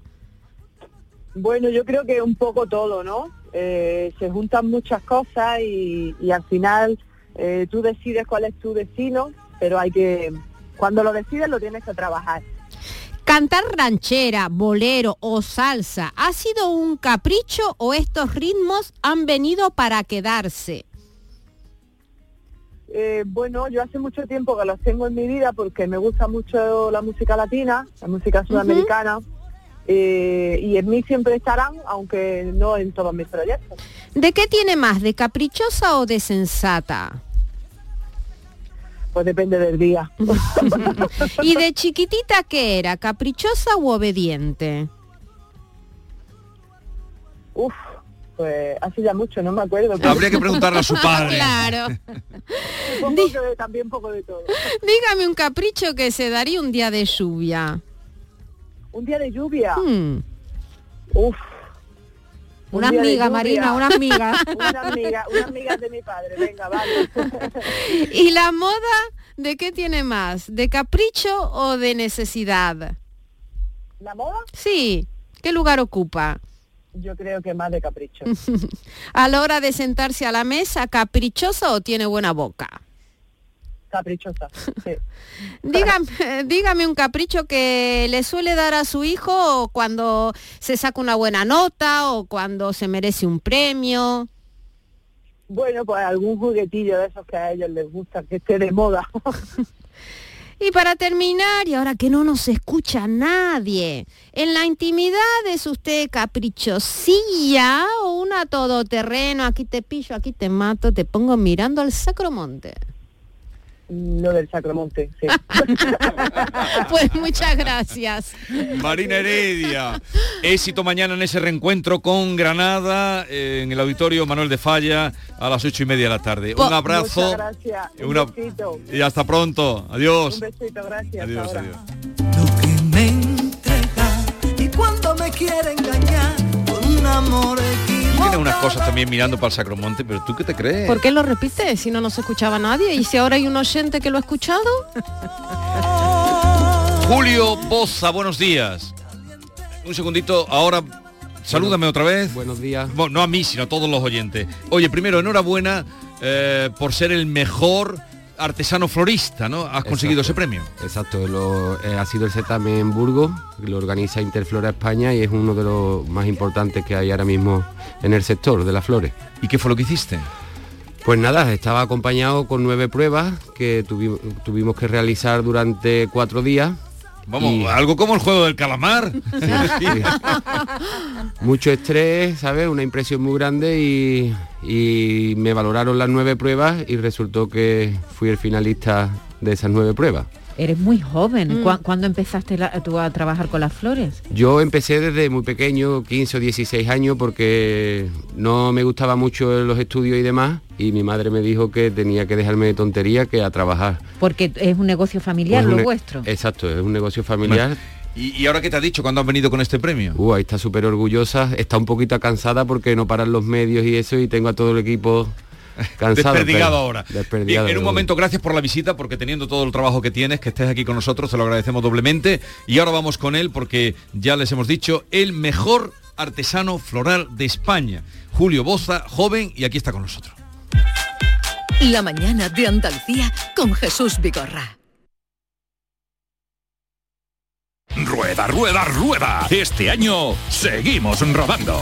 Bueno, yo creo que un poco todo, ¿no? Eh, se juntan muchas cosas y, y al final eh, tú decides cuál es tu destino, pero hay que, cuando lo decides lo tienes que trabajar. ¿Cantar ranchera, bolero o salsa ha sido un capricho o estos ritmos han venido para quedarse? Eh, bueno, yo hace mucho tiempo que los tengo en mi vida porque me gusta mucho la música latina, la música sudamericana, eh, y en mí siempre estarán, aunque no en todos mis proyectos. ¿De qué tiene más, de caprichosa o de sensata? Pues depende del día. ¿Y de chiquitita qué era, caprichosa u obediente? Uf, pues hace ya mucho, no me acuerdo. Habría que preguntarle a su padre. Claro. Supongo que también un poco de todo. Dígame un capricho que se daría un día de lluvia. Un día de lluvia. Hmm. Uf. Un Una amiga. Marina, una amiga. una amiga, una amiga de mi padre, venga, vale. ¿Y la moda de qué tiene más? ¿De capricho o de necesidad? ¿La moda? Sí. ¿Qué lugar ocupa? Yo creo que más de capricho. A la hora de sentarse a la mesa, ¿caprichosa o tiene buena boca? Caprichosa, sí. Dígame, dígame un capricho que le suele dar a su hijo cuando se saca una buena nota o cuando se merece un premio. Bueno, pues algún juguetillo de esos que a ellos les gusta, que esté de moda. Y para terminar, y ahora que no nos escucha nadie, ¿en la intimidad es usted caprichosilla o una todoterreno? Aquí te pillo, aquí te mato, te pongo mirando al sacromonte. Lo del Sacromonte, sí. Pues muchas gracias. Marina Heredia, éxito mañana en ese reencuentro con Granada, eh, en el auditorio Manuel de Falla, a las ocho y media de la tarde. Un abrazo Muchas gracias. Un una- besito. y hasta pronto. Adiós. Un besito, gracias. Adiós, ahora. adiós. me entrega y cuando me quiere engañar con un amor Tiene unas cosas también mirando para el Sacromonte, pero ¿tú qué te crees? ¿Por qué lo repite si no nos escuchaba nadie? ¿Y si ahora hay un oyente que lo ha escuchado? Julio Boza, buenos días. Un segundito, ahora salúdame otra vez. Buenos días. Bueno, no a mí, sino a todos los oyentes. Oye, primero, enhorabuena eh, por ser el mejor artesano florista, ¿no? Has conseguido ese premio. Exacto, lo- eh, ha sido el certamen en Burgos, lo organiza Interflora España y es uno de los más importantes que hay ahora mismo en el sector de las flores. ¿Y qué fue lo que hiciste? Pues nada, estaba acompañado con nueve pruebas que tuvi- tuvimos que realizar durante cuatro días. Vamos, y algo como el juego del calamar. mucho estrés, ¿sabes? Una impresión muy grande y, y me valoraron las nueve pruebas y resultó que fui el finalista de esas nueve pruebas. Eres muy joven. Mm. ¿Cuá- ¿Cuándo empezaste la- tú a trabajar con las flores? Yo empecé desde muy pequeño, 15 o 16 años, porque no me gustaba mucho los estudios y demás, y mi madre me dijo que tenía que dejarme de tontería que a trabajar. Porque es un negocio familiar Pues lo ne- vuestro. Exacto, es un negocio familiar. ¿Y, y ahora qué te ha dicho cuando has venido con este premio? Uh, ahí está súper orgullosa, está un poquito cansada porque no paran los medios y eso, y tengo a todo el equipo cansado. Desperdigado pero- ahora. desperdigado, Bien, en un momento, gracias por la visita, porque teniendo todo el trabajo que tienes, que estés aquí con nosotros, te lo agradecemos doblemente. Y ahora vamos con él, porque ya les hemos dicho, el mejor artesano floral de España. Julio Boza, joven, y aquí está con nosotros. La mañana de Andalucía con Jesús Vigorra. Rueda, rueda, rueda. Este año seguimos rodando.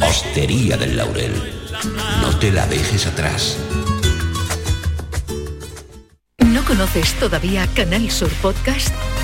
Hostería del Laurel, no te la dejes atrás. ¿No conoces todavía Canal Sur Podcast?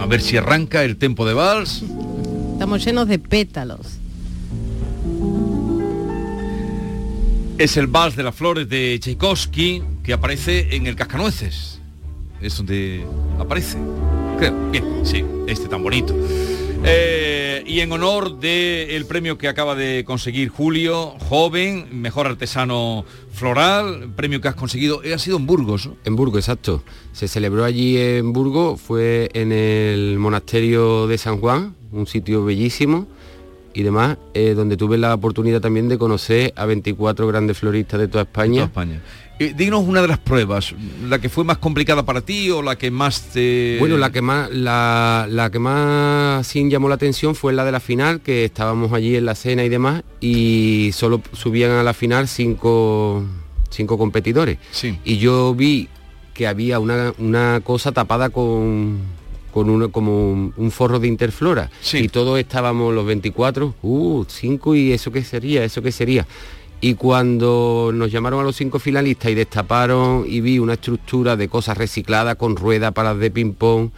A ver si arranca el tempo de vals. Estamos llenos de pétalos. Es el vals de las flores de Tchaikovsky que aparece en el Cascanueces. Es donde aparece. Creo. Bien, sí, este tan bonito. Eh, y en honor del premio que acaba de conseguir Julio, joven, mejor artesano floral, premio que has conseguido, eh, ha sido en Burgos. En Burgos, exacto. Se celebró allí en Burgos, fue en el monasterio de San Juan, un sitio bellísimo y demás, eh, donde tuve la oportunidad también de conocer a 24 grandes floristas de toda España. España. Eh, dinos una de las pruebas, la que fue más complicada para ti o la que más te... Bueno, la que más, la, la que más sí llamó la atención fue la de la final, que estábamos allí en la cena y demás, y solo subían a la final cinco, cinco competidores. Sí. Y yo vi que había una, una cosa tapada con, con uno, como un, un forro de interflora. Y todos estábamos los 24, uh, 5 y eso qué sería, eso qué sería. Y cuando nos llamaron a los cinco finalistas y destaparon y vi una estructura de cosas recicladas con ruedas, palas de ping-pong.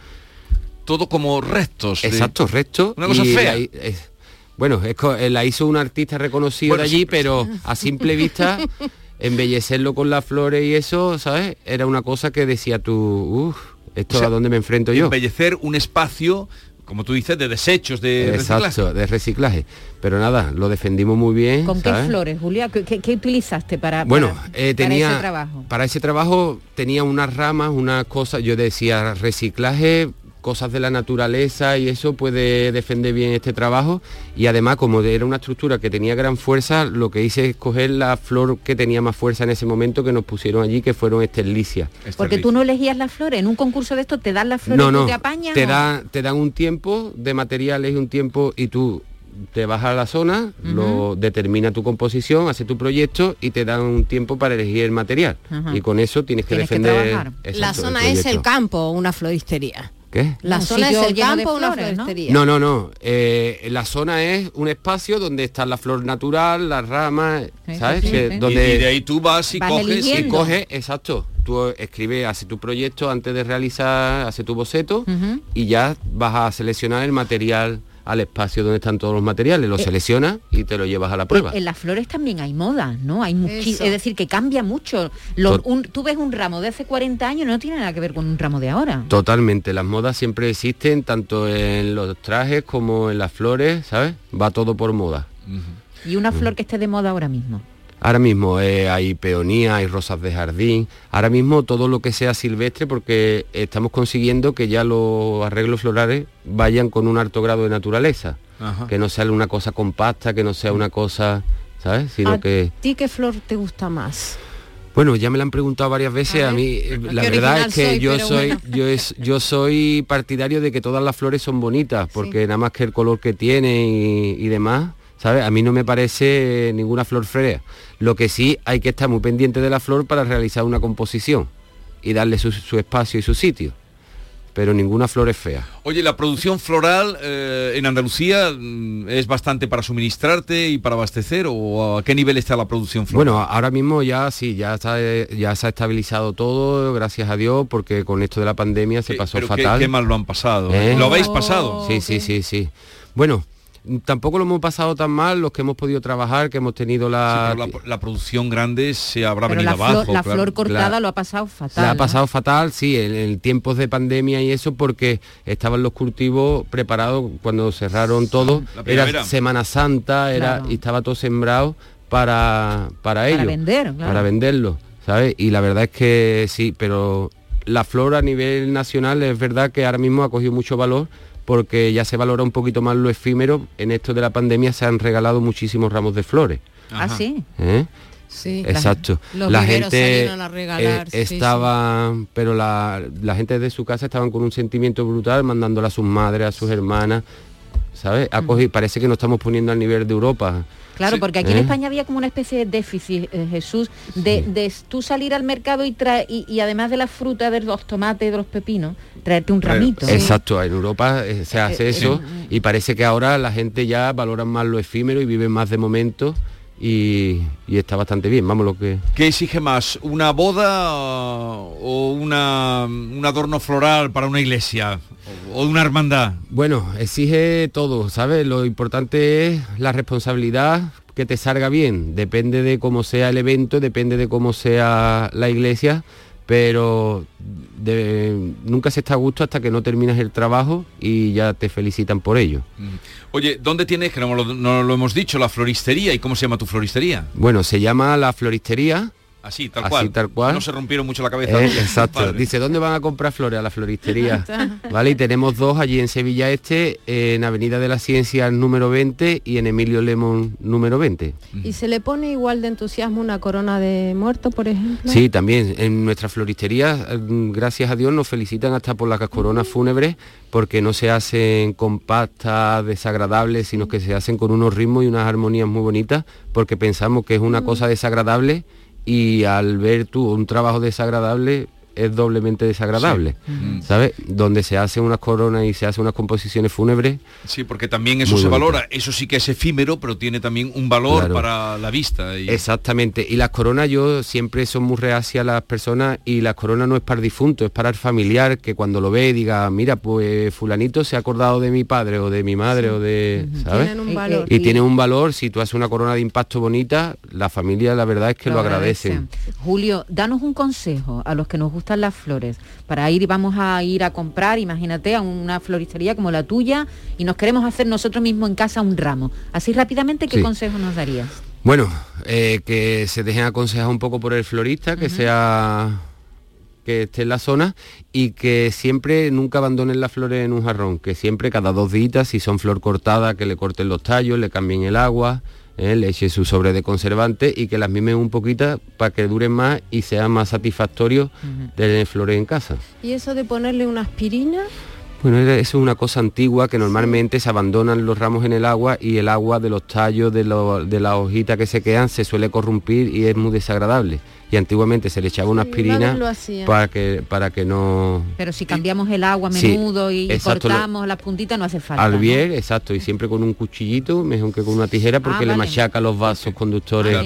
Todo como restos. de- Exacto, restos. Una cosa fea. es- bueno, es eh, la hizo un artista reconocido Bueno, de allí, sí, pero a simple vista, embellecerlo con las flores y eso, ¿sabes? Era una cosa que decía tú, ¿esto O sea, a dónde me enfrento yo? Embellecer un espacio, como tú dices, de desechos, de reciclaje. Exacto, de reciclaje. Pero nada, lo defendimos muy bien. ¿Con qué flores, Julia? ¿Qué, qué- qué utilizaste para, Bueno, para- eh, para tenía ese trabajo? para ese trabajo tenía unas ramas, unas cosas, yo decía reciclaje, cosas de la naturaleza y eso puede defender bien este trabajo y además como era una estructura que tenía gran fuerza, lo que hice es coger la flor que tenía más fuerza en ese momento que nos pusieron allí, que fueron esterlicias. Porque tú no elegías las flores. En un concurso de esto te dan las flores No, y tú no, te apañas. te, o- da- te dan un tiempo de materiales y un tiempo y tú te vas a la zona, lo determina tu composición, hace tu proyecto y te dan un tiempo para elegir el material. Y con eso tienes que Tienes defender. La el zona es el campo, una floristería. ¿Qué? La Un zona es el campo, una flores, ¿no? No, no, eh, la zona es un espacio donde está la flor natural, las ramas, ¿sabes? sí, Que- sí. Donde Y- y de ahí tú vas y Vas coges- y coges, exacto. Tú escribes, hace tu proyecto antes de realizar, hace tu boceto y ya vas a seleccionar el material al espacio donde están todos los materiales, lo Eh, seleccionas y te lo llevas a la prueba. En, las flores también hay moda, ¿no? Hay es decir, que cambia mucho. Lo- Tot- un- tú ves un ramo de hace 40 años, no tiene nada que ver con un ramo de ahora. Totalmente, las modas siempre existen, tanto en los trajes como en las flores, ¿sabes? Va todo por moda. Y una flor que esté de moda ahora mismo. Ahora mismo eh, hay peonías, hay rosas de jardín, ahora mismo todo lo que sea silvestre porque estamos consiguiendo que ya los arreglos florales vayan con un alto grado de naturaleza, Ajá. que no sea una cosa compacta, que no sea una cosa, ¿sabes? Sino ¿A que... ti qué flor te gusta más? Bueno, ya me lo han preguntado varias veces, a, mí eh, la verdad es que soy, yo soy bueno. yo es yo soy partidario de que todas las flores son bonitas, porque nada más que el color que tiene y, y demás, ¿sabes? A mí no me parece ninguna flor fea. Lo que sí hay que estar muy pendiente de la flor para realizar una composición y darle su, su espacio y su sitio. Pero ninguna flor es fea. Oye, la producción floral eh, en Andalucía mm, es bastante para suministrarte y para abastecer o a qué nivel está la producción floral? Bueno, ahora mismo ya sí, ya está, ya se ha estabilizado todo, gracias a Dios, porque con esto de la pandemia se pasó pero qué- fatal. qué mal lo han pasado, ¿Eh? ¿Lo habéis pasado? Sí, sí, sí, sí. Bueno, tampoco lo hemos pasado tan mal los que hemos podido trabajar, que hemos tenido la... Sí, pero la, la producción grande se habrá Pero venido la, flor, abajo. la claro. flor cortada La- lo ha pasado fatal. La ha ¿no? pasado fatal, sí, en, en tiempos de pandemia y eso, porque estaban los cultivos preparados cuando cerraron todo. La. Era Semana Santa, era Claro. y estaba todo sembrado para, para ello. vender, claro. Para venderlo, ¿sabes? Y la verdad es que sí, pero la flor a nivel nacional es verdad que ahora mismo ha cogido mucho valor porque ya se valora un poquito más lo efímero. En esto de la pandemia se han regalado muchísimos ramos de flores. Ah, sí. ¿eh? Sí. Exacto. La gente salieron a regalar, eh, sí, sí. estaba, pero la, la gente de su casa estaban con un sentimiento brutal, mandándola a sus madres, a sus hermanas, ¿sabes? Ha cogido- parece que nos estamos poniendo al nivel de Europa. Claro, porque aquí en ¿Eh? España había como una especie de déficit, eh, Jesús, de, de tú salir al mercado y, traer y, y además de la fruta, de los tomates, de los pepinos, traerte un ramito. Exacto, en Europa eh, se hace eh, eso eh, y parece que ahora la gente ya valora más lo efímero y vive más de momento y, y está bastante bien, vamos lo que... ¿Qué exige más? ¿Una boda o una, un adorno floral para una iglesia? ¿O o una hermandad? Bueno, exige todo, ¿sabes? Lo importante es la responsabilidad que te salga bien. Depende de cómo sea el evento, depende de cómo sea la iglesia, pero de- nunca se está a gusto hasta que no terminas el trabajo y ya te felicitan por ello. Oye, ¿dónde tienes, que no lo hemos dicho, la floristería? ¿Y cómo se llama tu floristería? Bueno, se llama la floristería. Así, tal Así, cual. tal cual. No se rompieron mucho la cabeza. Eh, exacto. Dice, ¿dónde van a comprar flores? A la floristería. ¿Vale? Y tenemos dos allí en Sevilla Este, en Avenida de la Ciencia número 20 y en Emilio Lemon número 20. ¿Y se le pone igual de entusiasmo una corona de muerto, por ejemplo? Sí, también en nuestra floristería, mm, gracias a Dios, nos felicitan hasta por las coronas fúnebres porque no se hacen compactas, desagradables, sino que se hacen con unos ritmos y unas armonías muy bonitas porque pensamos que es una cosa desagradable y al ver tú un trabajo desagradable es doblemente desagradable, ¿sabes? Donde se hace unas coronas y se hace unas composiciones fúnebres. Sí, porque también eso se bonito. valora. Eso sí que es efímero, pero tiene también un valor Claro. para la vista. y- Exactamente. Y las coronas yo siempre son muy reacias a las personas y las coronas no es para el difunto, es para el familiar que cuando lo ve diga, mira, pues fulanito se ha acordado de mi padre o de mi madre o de, ¿sabes? Tienen un valor. Y tiene un valor, si tú haces una corona de impacto bonita, la familia la verdad es que lo, agradecen. Julio, danos un consejo a los que nos gustan las flores. Para ir, vamos a ir a comprar, imagínate, a una floristería como la tuya y nos queremos hacer nosotros mismos en casa un ramo. Así rápidamente, ¿qué Sí. consejo nos darías? Bueno, eh, que se dejen aconsejar un poco por el florista, que sea que esté en la zona y que siempre nunca abandonen las flores en un jarrón, que siempre cada dos días, si son flor cortada, que le corten los tallos, le cambien el agua, eh, le echen su sobre de conservante y que las mimen un poquito para que duren más y sea más satisfactorio tener flores en casa. ¿Y eso de ponerle una aspirina? Bueno, eso es una cosa antigua que normalmente se abandonan los ramos en el agua y el agua de los tallos, de, lo- de las hojitas que se quedan, se suele corrompir y es muy desagradable. Y antiguamente se le echaba una Sí, aspirina lo para que, para que no... Pero si cambiamos el agua a Sí, menudo y exacto, lo- cortamos las puntitas, no hace falta. Al ¿no? bien, exacto, y siempre con un cuchillito, mejor que con una tijera, porque Ah, le machaca los vasos conductores.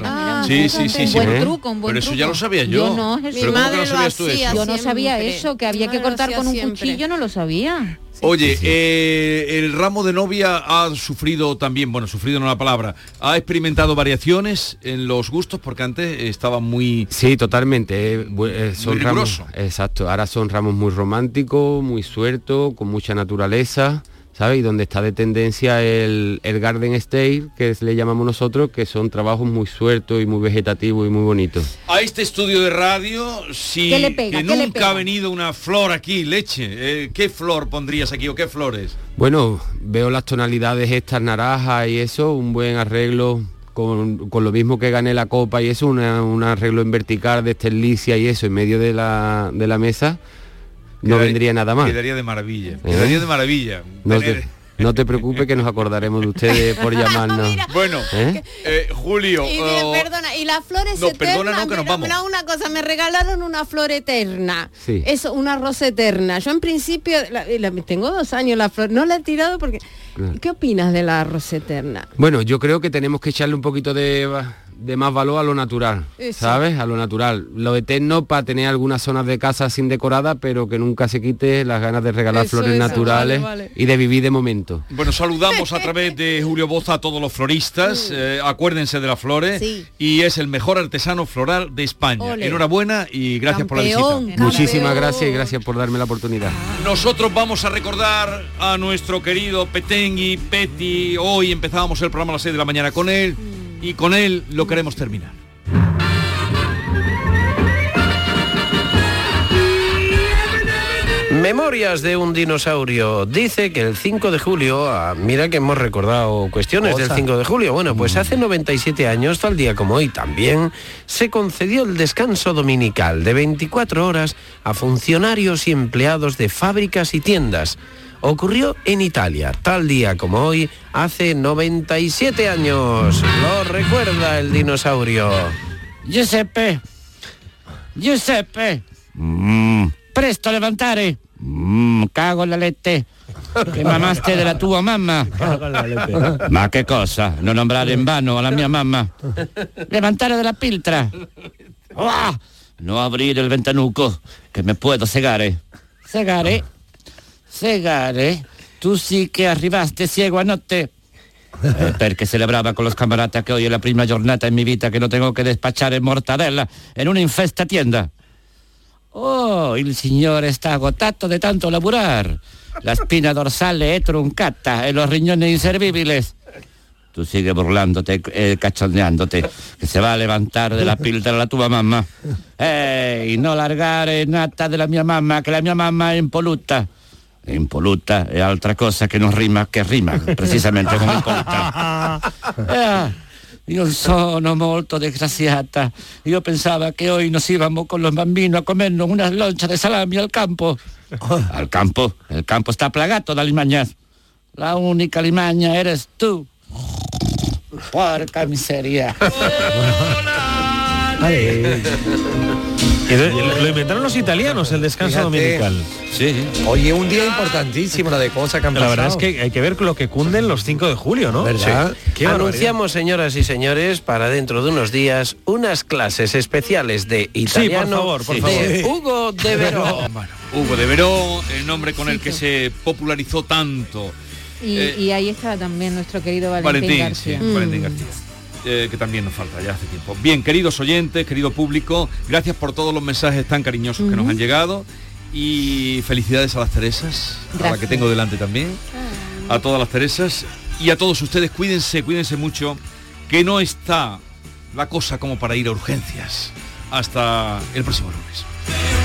sí, sí, sí, un sí. buen ¿Eh? truco, un buen Pero eso truco. ya lo sabía yo. no, Pero Jesús. ¿cómo que no Mi madre lo tú eso? Yo no sabía siempre. eso, que había que lo cortar con un siempre. cuchillo, no lo sabía. Oye, eh, el ramo de novia ha sufrido también, bueno, sufrido no la palabra, ha experimentado variaciones en los gustos porque antes estaba muy... Sí, totalmente. eh, eh, son Muy ramos, exacto. Ahora son ramos muy románticos, muy sueltos, con mucha naturaleza, ¿sabes? Y donde está de tendencia el, el garden style, que es- le llamamos nosotros, que son trabajos muy sueltos y muy vegetativos y muy bonitos. A este estudio de radio, si ¿Qué le pega? que ¿Qué le nunca pega? ha venido una flor aquí, leche, eh, ¿qué flor pondrías aquí o qué flores? Bueno, veo las tonalidades estas naranjas y eso, un buen arreglo con, con lo mismo que gané la copa y eso, una- un arreglo en vertical de esterlicia y eso en medio de la, de la mesa, no Quedaría- vendría nada más. Quedaría de maravilla, ¿Eh? quedaría de maravilla. No Tener- te, no te preocupes que nos acordaremos de ustedes por llamarnos. Bueno, ¿Eh? eh, Julio, Y, oh, de- perdona, y las flores No, eternas, perdona, no, que nos vamos. una cosa, me regalaron una flor eterna. Sí. Eso, una rosa eterna. Yo en principio, la- la- tengo dos años la flor, no la he tirado porque... Claro. ¿Qué opinas de la rosa eterna? Bueno, yo creo que tenemos que echarle un poquito de, de más valor a lo natural, Eso. ¿sabes? A lo natural. Lo eterno para tener algunas zonas de casa sin decorada, pero que nunca se quite las ganas de regalar Eso, flores naturales vale, vale. y de vivir de momento. Bueno, saludamos a través de Julio Boza a todos los floristas. eh, acuérdense de las flores. Sí. Y es el mejor artesano floral de España. Ole. Enhorabuena y gracias por la Campeón, visita. Muchísimas gracias y gracias por darme la oportunidad. Nosotros vamos a recordar a nuestro querido Petengui, Peti. Hoy empezábamos el programa a las 6 de la mañana con él y con él lo queremos terminar. Memorias de un dinosaurio. Dice que el 5 de julio, ah, mira que hemos recordado cuestiones del 5 de julio. Bueno, pues hace 97 años, tal día como hoy también, se concedió el descanso dominical de 24 horas a funcionarios y empleados de fábricas y tiendas. Ocurrió en Italia, tal día como hoy, hace 97 años. Lo recuerda el dinosaurio. Giuseppe, Giuseppe, Mm, presto a levantare. Mm, cago la lette. Che mamaste della tua mamma. Ma che cosa? Non nombrare in vano alla mia mamma. Levantare della piltra. Ah, no aprire il ventanuco, che me puedo segare. Segare? Segare? Tu sì che arrivaste ciego a notte. Eh, perché celebraba con los camaradas que hoy es la prima giornata en mi vida que no tengo que despachar mortadella en una infesta tienda. Oh, il signore sta agotato de tanto laburar. La spina dorsale è truncata e los riñones inservibles. Tú sigue burlándote, eh, cachondeándote, que se va a levantar de la piltra la tua mamma. Ehi, no largare nata della mia mamma, che la mia mamma è impoluta. Impoluta è altra cosa che non rima, che rima precisamente come impoluta. Eh, io sono molto desgraciata. Io pensava che hoy nos íbamos con los bambinos a comernos unas lonchas de salami al campo. Al campo? El campo está plagado de limañas. La única limaña eres tú. Porca miseria. Y lo, lo inventaron los italianos, el descanso Fíjate. dominical. Sí. Oye, un día importantísimo, la de cosas que han La verdad es que hay que ver lo que cunden los 5 de julio, ¿no? ¿Verdad? Sí. Qué barbaridad. Anunciamos, señoras y señores, para dentro de unos días, unas clases especiales de italiano favor, por de favor. Hugo de Veró. Hugo de Veró, el nombre con el que se popularizó tanto. Y, Eh, y ahí está también nuestro querido Valentín, Valentín, García. sí, Valentín García. Eh, que también nos falta ya hace tiempo. Bien, queridos oyentes, querido público, gracias por todos los mensajes tan cariñosos que nos han llegado y felicidades a las Teresas, a la que tengo delante también, a todas las Teresas y a todos ustedes, cuídense, cuídense mucho, que no está la cosa como para ir a urgencias. Hasta el próximo lunes.